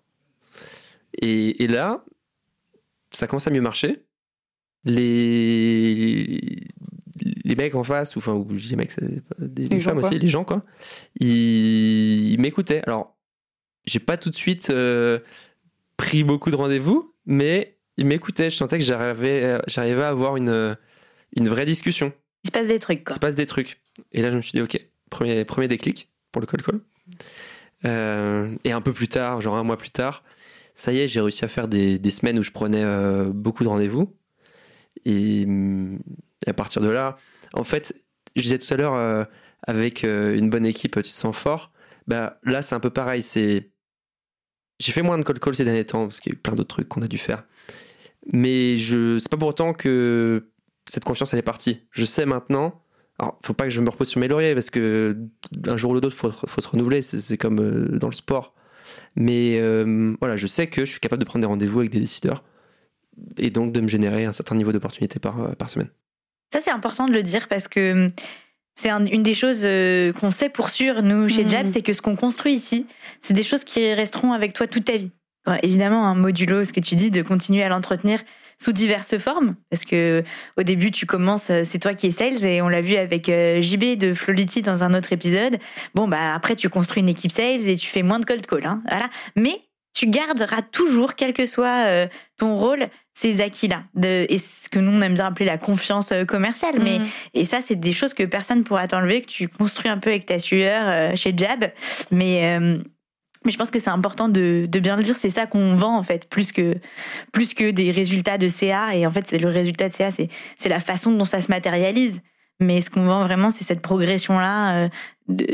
Et, et là, ça commence à mieux marcher. Les, les mecs en face, ou enfin, ou les mecs, des, Les femmes aussi, les gens, quoi, ils, ils m'écoutaient. Alors, j'ai pas tout de suite euh, pris beaucoup de rendez-vous, mais ils m'écoutaient. Je sentais que j'arrivais, j'arrivais à avoir une, une vraie discussion. il se passe des trucs. Il se passe des trucs. Et là, je me suis dit, ok, premier, premier déclic pour le call call. Euh, et un peu plus tard, genre un mois plus tard, ça y est, j'ai réussi à faire des, des semaines où je prenais euh, beaucoup de rendez-vous. Et, et à partir de là, en fait, je disais tout à l'heure, euh, avec euh, une bonne équipe, tu te sens fort. Bah, là, c'est un peu pareil. C'est j'ai fait moins de call call ces derniers temps parce qu'il y a eu plein d'autres trucs qu'on a dû faire. Mais je c'est pas pour autant que cette confiance elle est partie. Je sais maintenant. Alors, faut pas que je me repose sur mes lauriers parce que d'un jour ou l'autre, faut, faut se renouveler. C'est comme dans le sport. Mais euh, voilà, je sais que je suis capable de prendre des rendez-vous avec des décideurs et donc de me générer un certain niveau d'opportunité par, euh, par semaine. Ça, c'est important de le dire parce que c'est un- une des choses euh, qu'on sait pour sûr, nous, chez Mhm. Jab, c'est que ce qu'on construit ici, c'est des choses qui resteront avec toi toute ta vie. Évidemment, un modulo, ce que tu dis, de continuer à l'entretenir sous diverses formes, parce que au début, tu commences, euh, c'est toi qui es sales, et on l'a vu avec euh, JB de Flolity dans un autre épisode. Bon, bah après, tu construis une équipe sales et tu fais moins de cold call, hein, voilà. Mais tu garderas toujours, quel que soit euh, ton rôle, ces acquis-là, et ce que nous on aime bien appeler la confiance commerciale. Mais Mhm. et ça, c'est des choses que personne pourra t'enlever, que tu construis un peu avec ta sueur euh, chez Jab. Mais, euh, mais je pense que c'est important de, de bien le dire. C'est ça qu'on vend, en fait, plus que, plus que des résultats de CA. Et en fait, c'est le résultat de CA, c'est, c'est la façon dont ça se matérialise. Mais ce qu'on vend vraiment, c'est cette progression-là euh, de,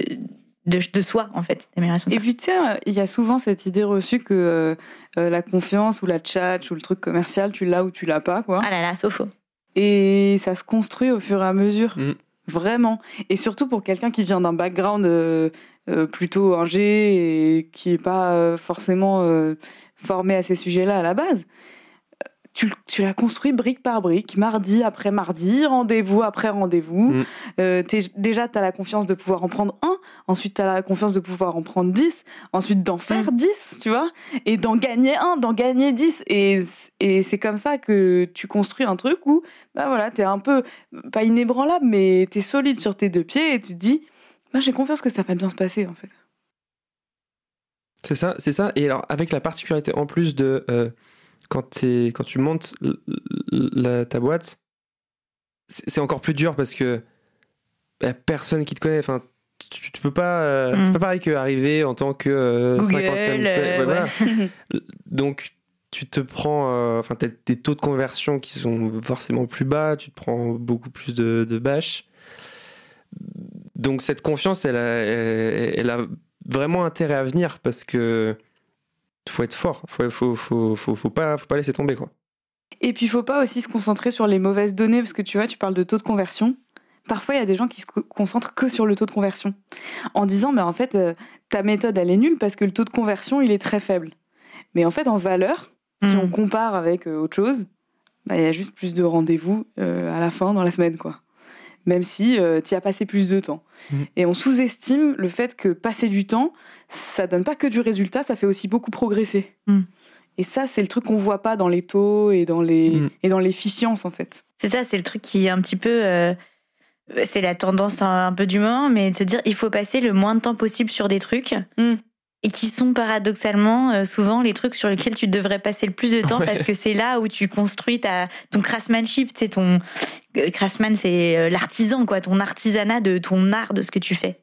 de, de soi, en fait, d'amélioration de Et puis, tu sais, il y a souvent cette idée reçue que euh, euh, la confiance ou la chat ou le truc commercial, tu l'as ou tu l'as pas, quoi. Ah là là, sauf faux. Et ça se construit au fur et à mesure. Mm. Vraiment. Et surtout pour quelqu'un qui vient d'un background euh, plutôt ingé et qui n'est pas euh, forcément euh, formé à ces sujets-là à la base. tu, tu la construis brique par brique, mardi après mardi, rendez-vous après rendez-vous. Mm. Euh, t'es- déjà, tu as la confiance de pouvoir en prendre un, ensuite tu as la confiance de pouvoir en prendre dix, ensuite d'en faire dix, tu vois, et d'en gagner un, d'en gagner dix. Et, et c'est comme ça que tu construis un truc où bah voilà, tu es un peu, pas inébranlable, mais tu es solide sur tes deux pieds et tu te dis, bah, j'ai confiance que ça va bien se passer en fait. C'est ça, c'est ça. Et alors, avec la particularité en plus de euh, quand, tu montes la- ta boîte, c'est encore plus dur parce que y a personne qui te connaît. Enfin, tu, tu peux pas. euh, Mm. C'est pas pareil qu'arriver en tant que euh, Google, 50e. euh, ouais, voilà. ouais. Donc, tu te prends. Enfin, t'as des taux de conversion qui sont forcément plus bas. Tu te prends beaucoup plus de, de bâches. Donc, cette confiance, elle a, elle, elle a vraiment intérêt à venir parce que faut être fort. Faut, faut, faut, faut, faut pas, faut pas laisser tomber, quoi. Et puis, il faut pas aussi se concentrer sur les mauvaises données, parce que tu vois, tu parles de taux de conversion. Parfois, il y a des gens qui se co- concentrent que sur le taux de conversion, en disant, mais en fait, euh, ta méthode, elle est nulle parce que le taux de conversion, il est très faible. Mais en fait, en valeur, si Mm. on compare avec euh, autre chose, bah, il y a juste plus de rendez-vous euh, à la fin, dans la semaine, quoi. Même si tu y as passé plus de temps. Mm. Et on sous-estime le fait que passer du temps, ça donne pas que du résultat, ça fait aussi beaucoup progresser. Mm. Et ça, c'est le truc qu'on voit pas dans les taux et dans les Mm. et dans l'efficience en fait. C'est ça, c'est le truc qui est un petit peu. euh, c'est la tendance un, un peu du moment, mais de se dire il faut passer le moins de temps possible sur des trucs. Mm. Et qui sont paradoxalement euh, souvent les trucs sur lesquels tu devrais passer le plus de temps Ouais. parce que c'est là où tu construis ta, ton craftsmanship. Sais, ton euh, craftsman, c'est euh, l'artisan, quoi, ton artisanat de ton art, de ce que tu fais.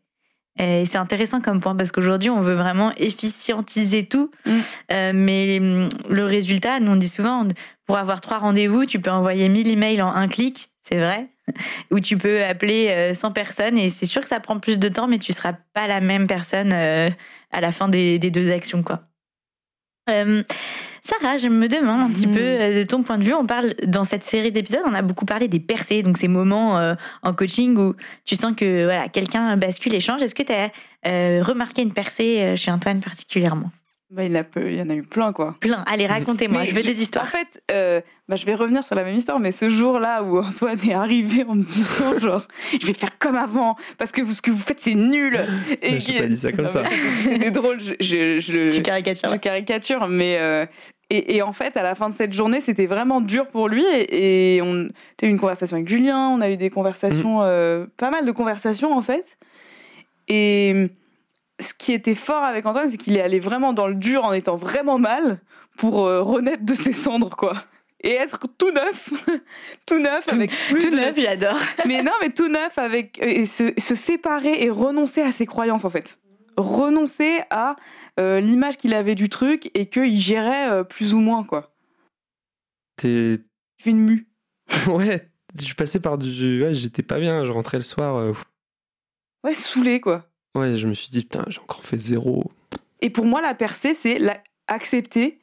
Et c'est intéressant comme point parce qu'aujourd'hui, on veut vraiment efficientiser tout. Mm. Euh, mais hum, le résultat, nous on dit souvent, pour avoir trois rendez-vous, tu peux envoyer 1000 emails en un clic, c'est vrai. Ou tu peux appeler euh, 100 personnes et c'est sûr que ça prend plus de temps, mais tu seras pas la même personne euh, à la fin des, des deux actions, quoi. Euh, Sarah, je me demande un petit Mhm. peu euh, de ton point de vue. On parle dans cette série d'épisodes, on a beaucoup parlé des percées, donc ces moments euh, en coaching où tu sens que voilà quelqu'un bascule et change. Est-ce que tu as euh, remarqué une percée euh, chez Antoine particulièrement? Bah, il, y en a il y en a eu plein quoi. Plein. Allez, racontez-moi. Je veux des En histoires. fait, euh, bah, je vais revenir sur la même histoire, mais ce jour-là où Antoine est arrivé en me disant genre, je vais faire comme avant parce que vous- ce que vous faites c'est nul. Mais j'ai pas dit ça comme Non, ça. C'était drôle. Je, je, je- Tu caricatures. je caricature, mais euh, et, et en fait, à la fin de cette journée, c'était vraiment dur pour lui. Et, et on a eu une conversation avec Julien, on a eu des conversations, euh, pas mal de conversations en fait. Et ce qui était fort avec Antoine, c'est qu'il est allé vraiment dans le dur en étant vraiment mal pour euh, renaître de ses cendres, quoi. Et être tout neuf, tout neuf avec plus Tout de- neuf, j'adore. mais non, mais tout neuf avec et se, se séparer et renoncer à ses croyances en fait. Renoncer à euh, l'image qu'il avait du truc et qu'il gérait euh, plus ou moins quoi. T'es- Je fais une mue. Ouais, je passais par du. Ouais, j'étais pas bien. Je rentrais le soir. euh, Ouais, saoulé quoi. Ouais, je me suis dit, putain, j'ai encore fait zéro. Et pour moi, la percée, c'est la- accepter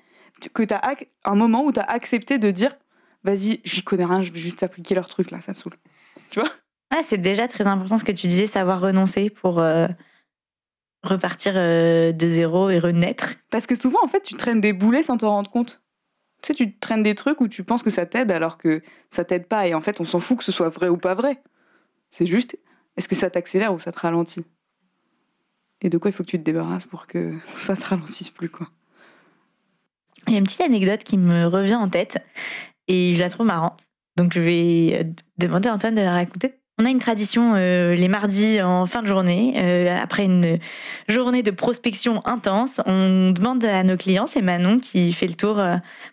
que t'as un moment où t'as accepté de dire, vas-y, j'y connais rien, je vais juste appliquer leur truc là, ça me saoule. Ah, c'est déjà très important ce que tu disais, savoir renoncer pour euh, repartir euh, de zéro et renaître. Parce que souvent, en fait, tu traînes des boulets sans t'en rendre compte. Tu sais, tu traînes des trucs où tu penses que ça t'aide alors que ça t'aide pas. Et en fait, on s'en fout que ce soit vrai ou pas vrai. C'est juste, est-ce que ça t'accélère ou ça te ralentit? Et de quoi il faut que tu te débarrasses pour que ça te ralentisse plus, quoi? Il y a une petite anecdote qui me revient en tête et je la trouve marrante. Donc je vais euh, demander à Antoine de la raconter. On a une tradition euh, les mardis en fin de journée, euh, après une journée de prospection intense, on demande à nos clients, c'est Manon qui fait le tour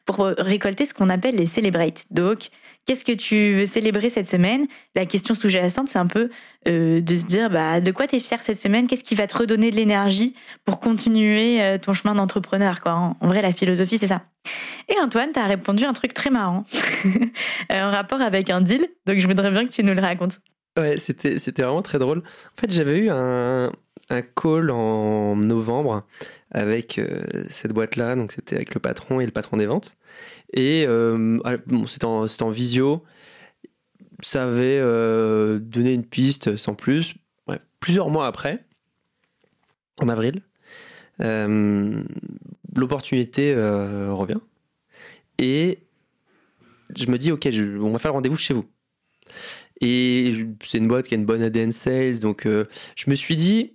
pour récolter ce qu'on appelle les celebrates. Donc, qu'est-ce que tu veux célébrer cette semaine? La question sous-jacente, c'est un peu euh, de se dire bah, de quoi tu es fier cette semaine? Qu'est-ce qui va te redonner de l'énergie pour continuer euh, ton chemin d'entrepreneur quoi? En en vrai, la philosophie, c'est ça. Et Antoine, t'as répondu un truc très marrant en rapport avec un deal. Donc, je voudrais bien que tu nous le racontes. Ouais, c'était, c'était vraiment très drôle. En fait, j'avais eu un, un call en novembre avec euh, cette boîte-là. Donc, c'était avec le patron et le patron des ventes. Et euh, c'était, en, visio. Ça avait euh, donné une piste sans plus. Plusieurs mois après, en avril, l'opportunité revient. Et je me dis, ok, on va faire le rendez-vous chez vous. Et c'est une boîte qui a une bonne ADN sales, donc je me suis dit,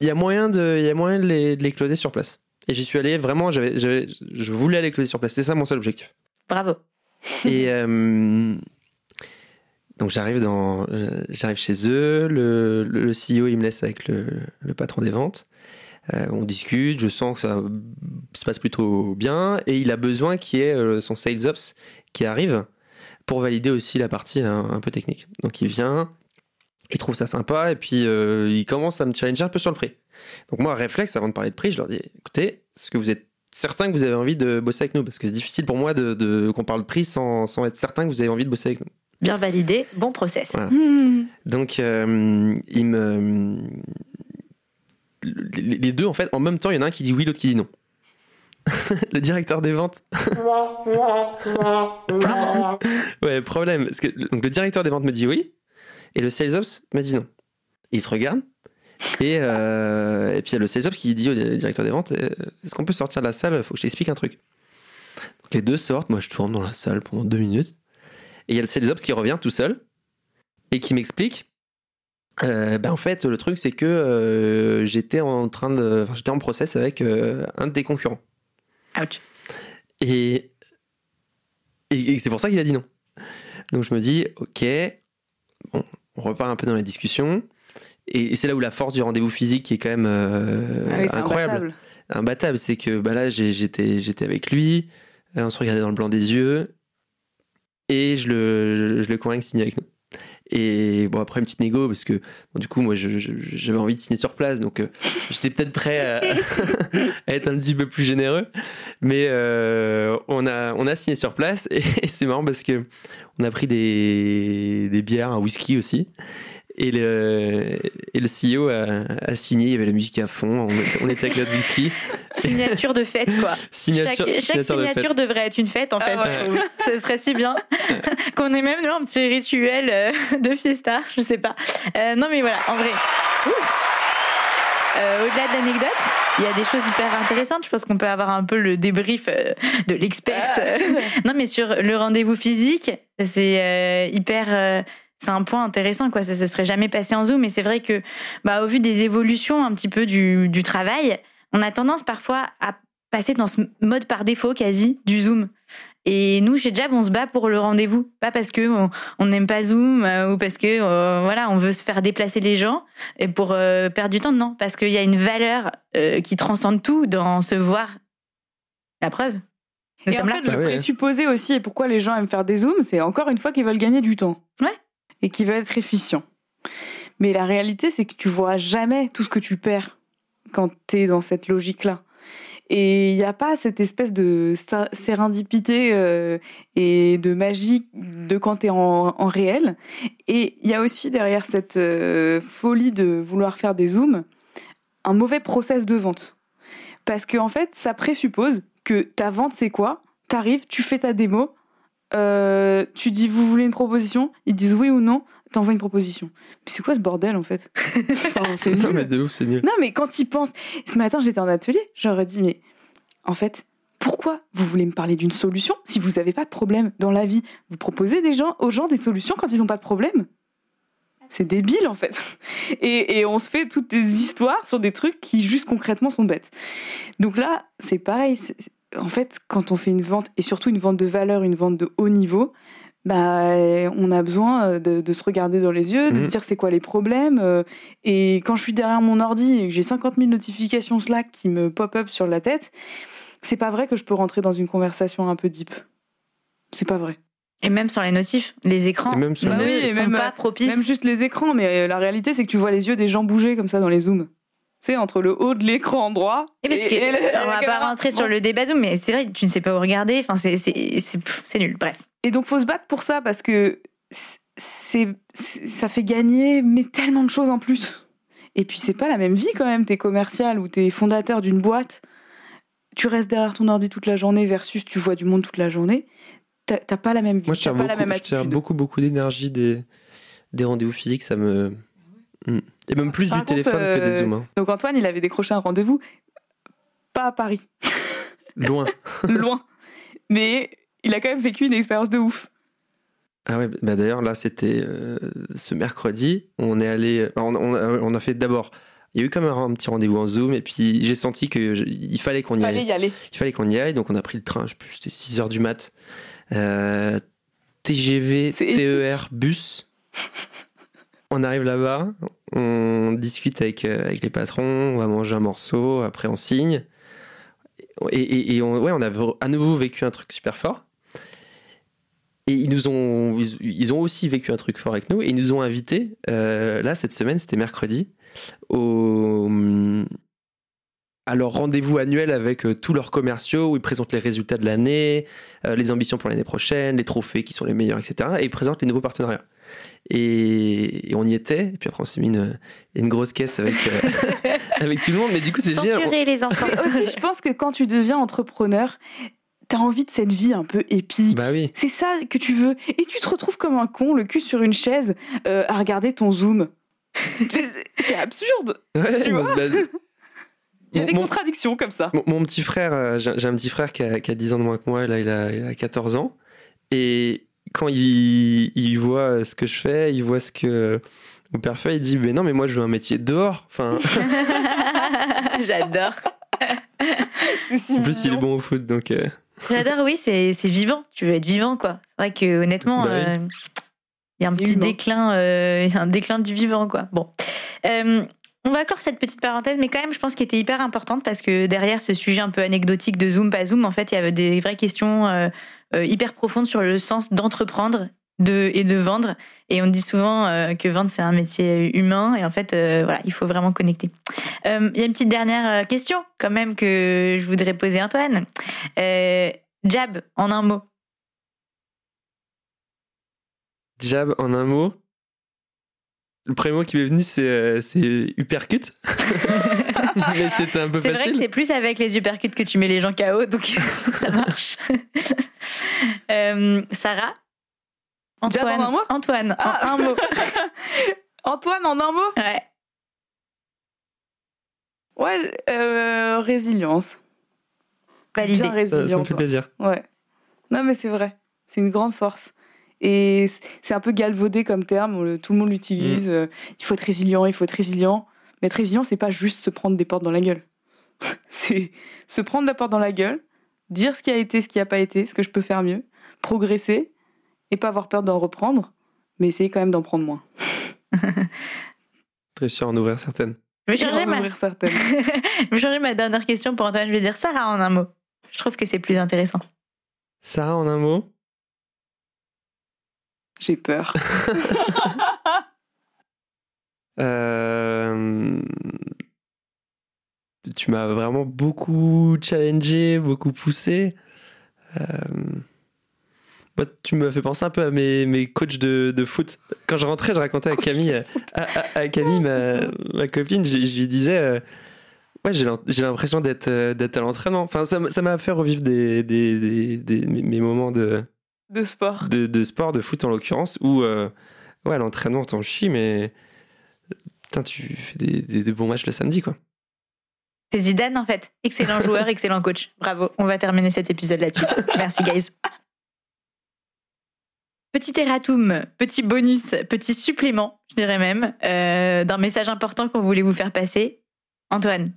il y a moyen de, il y a moyen de les, de les closer sur place. Et j'y suis allé, vraiment, je voulais aller closer sur place. C'était ça mon seul objectif. Bravo. Et euh, donc j'arrive dans, euh, j'arrive chez eux. Le, CEO il me laisse avec le, le patron des ventes. Euh, on discute. Je sens que ça se passe plutôt bien. Et il a besoin qu'il y ait son sales ops qui arrive pour valider aussi la partie un, un peu technique. Donc il vient. Il trouve ça sympa et puis euh, il commence à me challenger un peu sur le prix. Donc moi, réflexe, avant de parler de prix, je leur dis écoutez, est-ce que vous êtes certain que vous avez envie de bosser avec nous? Parce que c'est difficile pour moi de, de- qu'on parle de prix sans, sans être certain que vous avez envie de bosser avec nous. Bien validé, bon process. Voilà. Hmm. Donc, euh, il me. Les les deux, en fait, en même temps, il y en a un qui dit oui, l'autre qui dit non. le directeur des ventes. ouais, problème. Parce que, donc, le directeur des ventes me dit oui, et le sales ops me dit non. Et il se regarde. Et, euh, et puis il y a le sales ops qui dit au directeur des ventes euh, Est-ce qu'on peut sortir de la salle Faut que je t'explique un truc. Donc les deux sortent. Moi, je tourne dans la salle pendant deux minutes. Et il y a le sales ops qui revient tout seul et qui m'explique euh, ben en fait, le truc, c'est que euh, j'étais en train de. Enfin, j'étais en process avec euh, un de tes concurrents. Ouch. Et, et, et c'est pour ça qu'il a dit non. Donc je me dis, ok, bon, on repart un peu dans la discussion. Et, et c'est là où la force du rendez-vous physique est quand même euh, Ah oui, incroyable. imbattable. C'est que bah là, j'étais j'étais avec lui, euh, on se regardait dans le blanc des yeux, et je le, je, je le convainc de signer avec nous. Et bon, après une petite négo, parce que du coup, moi, j'avais envie de signer sur place, donc euh, j'étais peut-être prêt à, être un petit peu plus généreux. Mais euh, on, a, on a signé sur place, et, c'est marrant parce que on a pris des, des bières, un whisky aussi. Et le, et le CEO a, a signé, il y avait la musique à fond, on, on était avec notre whisky. Signature de fête, quoi. Signature, chaque chaque signature devrait être une fête, en fait. Ah ouais. je trouve. Ce serait si bien qu'on ait même nous, un petit rituel euh, de fiesta, je sais pas. Euh, non, mais voilà, en vrai. Euh, Au-delà de l'anecdote, il y a des choses hyper intéressantes. Je pense qu'on peut avoir un peu le débrief de l'experte. non, mais sur le rendez-vous physique, c'est euh, hyper. C'est un point intéressant, quoi. Ça se serait jamais passé en Zoom. Et c'est vrai que, bah, au vu des évolutions un petit peu du, du travail, on a tendance parfois à passer dans ce mode par défaut quasi du Zoom. Et nous, chez Jab, on se bat pour le rendez-vous, pas parce que on n'aime pas Zoom euh, ou parce que euh, voilà, on veut se faire déplacer les gens et pour euh, perdre du temps, non, parce qu'il y a une valeur euh, qui transcende tout dans se voir. La preuve. Nous Et en fait, là. le Bah ouais. présupposé aussi, et pourquoi les gens aiment faire des zooms, c'est encore une fois qu'ils veulent gagner du temps. Ouais. Et qu'ils veulent être efficients. Mais la réalité, c'est que tu vois jamais tout ce que tu perds quand tu es dans cette logique-là. Et il n'y a pas cette espèce de sérendipité euh, et de magie de quand tu es en, en réel. Et il y a aussi derrière cette euh, folie de vouloir faire des zooms, un mauvais process de vente. Parce qu'en en fait, ça présuppose que ta vente, c'est quoi? T'arrives, tu fais ta démo, euh, tu dis vous voulez une proposition, ils disent oui ou non, t'envoies une proposition. Mais c'est quoi ce bordel en fait? Enfin, c'est Non, nul. mais de ouf, c'est nul. Non, mais quand ils pensent. Ce matin, j'étais en atelier, j'aurais dit, mais en fait, pourquoi vous voulez me parler d'une solution si vous n'avez pas de problème dans la vie? Vous proposez des gens, aux gens des solutions quand ils n'ont pas de problème? C'est débile en fait. Et, et on se fait toutes des histoires sur des trucs qui, juste concrètement, sont bêtes. Donc là, c'est pareil. En fait, quand on fait une vente, et surtout une vente de valeur, une vente de haut niveau, bah, on a besoin de, de se regarder dans les yeux, de Mhm. se dire c'est quoi les problèmes. euh, Et quand je suis derrière mon ordi et que j'ai 50 000 notifications Slack qui me pop-up sur la tête, c'est pas vrai que je peux rentrer dans une conversation un peu deep. C'est pas vrai. Et même sur les notifs, les écrans Et même sur ne les- Oui, sont même, pas euh, propices. Même juste les écrans, mais euh, la réalité c'est que tu vois les yeux des gens bouger comme ça dans les zooms. Sais, entre le haut de l'écran droit Et parce que, et le- on va pas rentrer sur le débat Zoom, mais c'est vrai, tu ne sais pas où regarder. Enfin, c'est nul. Bref. Et donc, faut se battre pour ça parce que c'est, ça fait gagner mais tellement de choses en plus. Et puis, c'est pas la même vie quand même. T'es commercial ou t'es fondateur d'une boîte. Tu restes derrière ton ordi toute la journée versus tu vois du monde toute la journée. T'as, pas la même vie. Moi, je t'as tire pas beaucoup, la même je tire beaucoup, beaucoup d'énergie des, des rendez-vous physiques. Ça me. Mm. Et même plus Par du contre, téléphone que des euh, zooms. hein. Donc, Antoine, il avait décroché un rendez-vous. Pas à Paris, Loin. loin. Mais il a quand même vécu une expérience de ouf. Ah ouais, bah d'ailleurs là c'était euh, ce mercredi, on est allé, on, on- on a fait d'abord, il y a eu quand même un petit rendez-vous en Zoom et puis j'ai senti que je- il fallait qu'on y Fallait aille. y aller. Il fallait qu'on y aille, donc on a pris le train, je sais plus, c'était 6 heures du mat. Euh, TGV. TER, bus. On arrive là-bas, on discute avec, euh, avec les patrons, on va manger un morceau, après on signe. Et, on, a à nouveau vécu un truc super fort. Et ils nous ont aussi vécu un truc fort avec nous et ils nous ont invités. euh, là, cette semaine, c'était mercredi, au, à leur rendez-vous annuel avec euh, tous leurs commerciaux où ils présentent les résultats de l'année, euh, les ambitions pour l'année prochaine, les trophées qui sont les meilleurs, etc. Et ils présentent les nouveaux partenariats. Et, et on y était. Et puis après, on s'est mis une, une grosse caisse avec, euh, avec tout le monde. Mais du coup, c'est génial. Censurer les enfants. Mais aussi, je pense que quand tu deviens entrepreneur, t'as envie de cette vie un peu épique. Bah oui. C'est ça que tu veux. Et tu te retrouves comme un con, le cul sur une chaise, euh, à regarder ton Zoom. C'est absurde. Ouais, Tu vois bah, Il y a Mon- des mon- contradictions comme ça. Mon, mon petit frère, euh, j'ai j'ai un petit frère qui a, qui a 10 ans de moins que moi, là il a, il a 14 ans. Et quand il, il voit ce que je fais, il voit ce que mon père fait, il dit Mais non, mais moi je veux un métier dehors. Enfin, J'adore. C'est si en plus il est bon au foot, donc. euh, J'adore, oui, c'est c'est vivant. Tu veux être vivant, quoi. C'est vrai que honnêtement, Bah oui. euh, il y a un petit humain. déclin, euh, un déclin du vivant, quoi. Bon. On va clore cette petite parenthèse, mais quand même, je pense qu'elle était hyper importante parce que derrière ce sujet un peu anecdotique de Zoom, pas Zoom, en fait, il y avait des vraies questions euh, euh, hyper profondes sur le sens d'entreprendre de, et de vendre. Et on dit souvent euh, que vendre, c'est un métier humain. Et en fait, voilà, il faut vraiment connecter. Il y a une petite dernière question, quand même, que je voudrais poser Antoine. Jab, en un mot. Jab en un mot. Le premier mot qui m'est venu, c'est euh, c'est uppercut. mais c'était un peu C'est vrai que c'est plus avec les uppercuts que tu mets les gens KO, donc ça marche. Euh, Sarah Antoine, en un mot Antoine, Ah. en un mot. Antoine, en un mot Ouais. Ouais, euh, résilience. Validé. Bien Ça, résilient. ça me fait plaisir. Ouais. Non, mais c'est vrai. C'est une grande force. Et c'est un peu galvaudé comme terme. Tout le monde l'utilise. euh, Il faut être résilient, il faut être résilient. Mais être résilient, c'est pas juste se prendre des portes dans la gueule. c'est se prendre la porte dans la gueule, dire ce qui a été, ce qui a pas été, ce que je peux faire mieux, progresser et pas avoir peur d'en reprendre, mais essayer quand même d'en prendre moins. Réussir à en ouvrir certaines. Je vais changer d'en ma... ouvrir certaines. je vais changer ma dernière question pour Antoine. Je vais dire Sarah en un mot. Je trouve que c'est plus intéressant. Sarah en un mot? J'ai peur. Euh, Tu m'as vraiment beaucoup challengé, beaucoup poussé. Euh, tu me fais penser un peu à mes, mes coachs de, de foot. Quand je rentrais, je racontais à Camille, à, à- à Camille, ma, ma copine, je, je lui disais, euh, ouais, j'ai l'im- j'ai l'impression d'être euh, d'être à l'entraînement. Enfin, ça m'a fait revivre des, des, des- des- mes mes moments de, De sport. de, de sport, de foot en l'occurrence, où euh, ouais, l'entraînement t'en chie, mais putain, tu fais des, des- des bons matchs le samedi, quoi. C'est Zidane en fait. Excellent joueur, excellent coach. Bravo. On va terminer cet épisode là-dessus. Merci guys. Petit erratum, petit bonus, petit supplément, je dirais même, euh, d'un message important qu'on voulait vous faire passer. Antoine,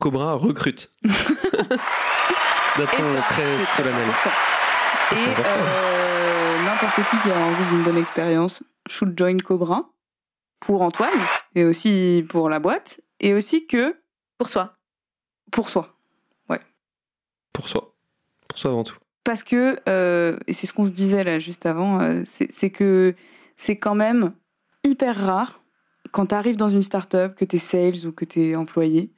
Cobra recrute. D'un ton très solennel. Ça, Et euh, n'importe qui qui a envie d'une bonne expérience, shoot join Cobra pour Antoine et aussi pour la boîte et aussi que pour soi. pour soi. Pour soi. Pour soi avant tout. Parce que, euh, et c'est ce qu'on se disait là juste avant, euh, c'est c'est que c'est quand même hyper rare quand tu arrives dans une startup, que tu es sales ou que tu es employé,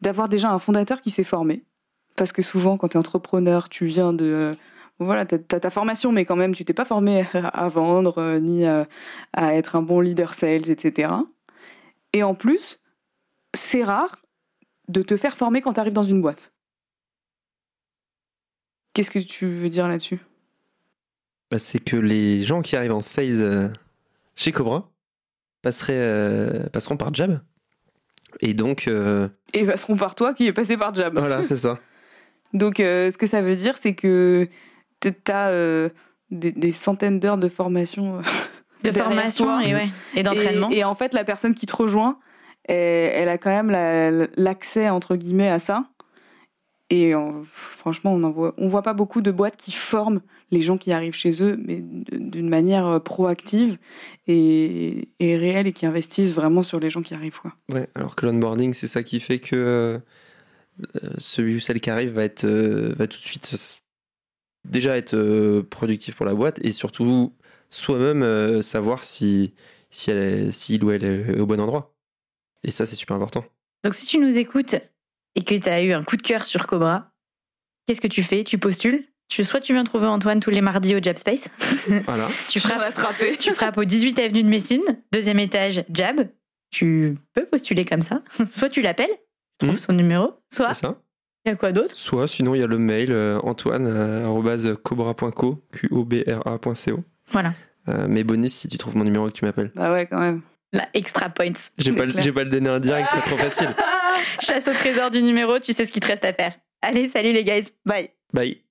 d'avoir déjà un fondateur qui s'est formé. Parce que souvent, quand tu es entrepreneur, tu viens de. Euh, voilà, tu as, ta formation, mais quand même, tu t'es pas formé à vendre, euh, ni à, à être un bon leader sales, etc. Et en plus, c'est rare de te faire former quand tu arrives dans une boîte. Qu'est-ce que tu veux dire là-dessus? Bah, c'est que les gens qui arrivent en sales euh, chez Cobra passeraient, euh, passeront par Jab. Et donc, euh, Et passeront par toi qui est passé par Jab. voilà, c'est ça. Donc, euh, ce que ça veut dire, c'est que tu as des, des centaines d'heures de formation. euh, De formation toi. et, ouais, et d'entraînement. Et, et en fait, la personne qui te rejoint, elle, elle a quand même la- l'accès entre guillemets à ça. Et euh, franchement, on en voit, on voit pas beaucoup de boîtes qui forment les gens qui arrivent chez eux, mais d'une manière euh, proactive et, et réelle et qui investissent vraiment sur les gens qui arrivent. Quoi. Ouais, alors que l'onboarding, c'est ça qui fait que euh, euh, celui ou celle qui arrive va être euh, va tout de suite déjà être euh, productif pour la boîte et surtout soi-même euh, savoir si si elle est, si il ou elle est au bon endroit. Et ça, c'est super important. Donc si tu nous écoutes et que tu as eu un coup de cœur sur Cobra, qu'est-ce que tu fais? Tu postules? Tu, Soit tu viens trouver Antoine tous les mardis au Jab Space, Voilà. tu frappes, l'attraper. tu frappes au 18 avenue de Messine, deuxième étage Jab. Tu peux postuler comme ça. Soit tu l'appelles, tu trouves Mhm. son numéro, soit C'est ça. Il y a quoi d'autre? Soit sinon, il y a le mail euh, antoine.cobra.co, Q-O-B-R-A.co. Voilà, Euh, mais bonus si tu trouves mon numéro et que tu m'appelles. Bah ouais, quand même. la extra points. J'ai pas, le- j'ai pas le donner en direct, c'est trop facile. Chasse au trésor du numéro, tu sais ce qu'il te reste à faire. Allez, salut les guys Bye. Bye.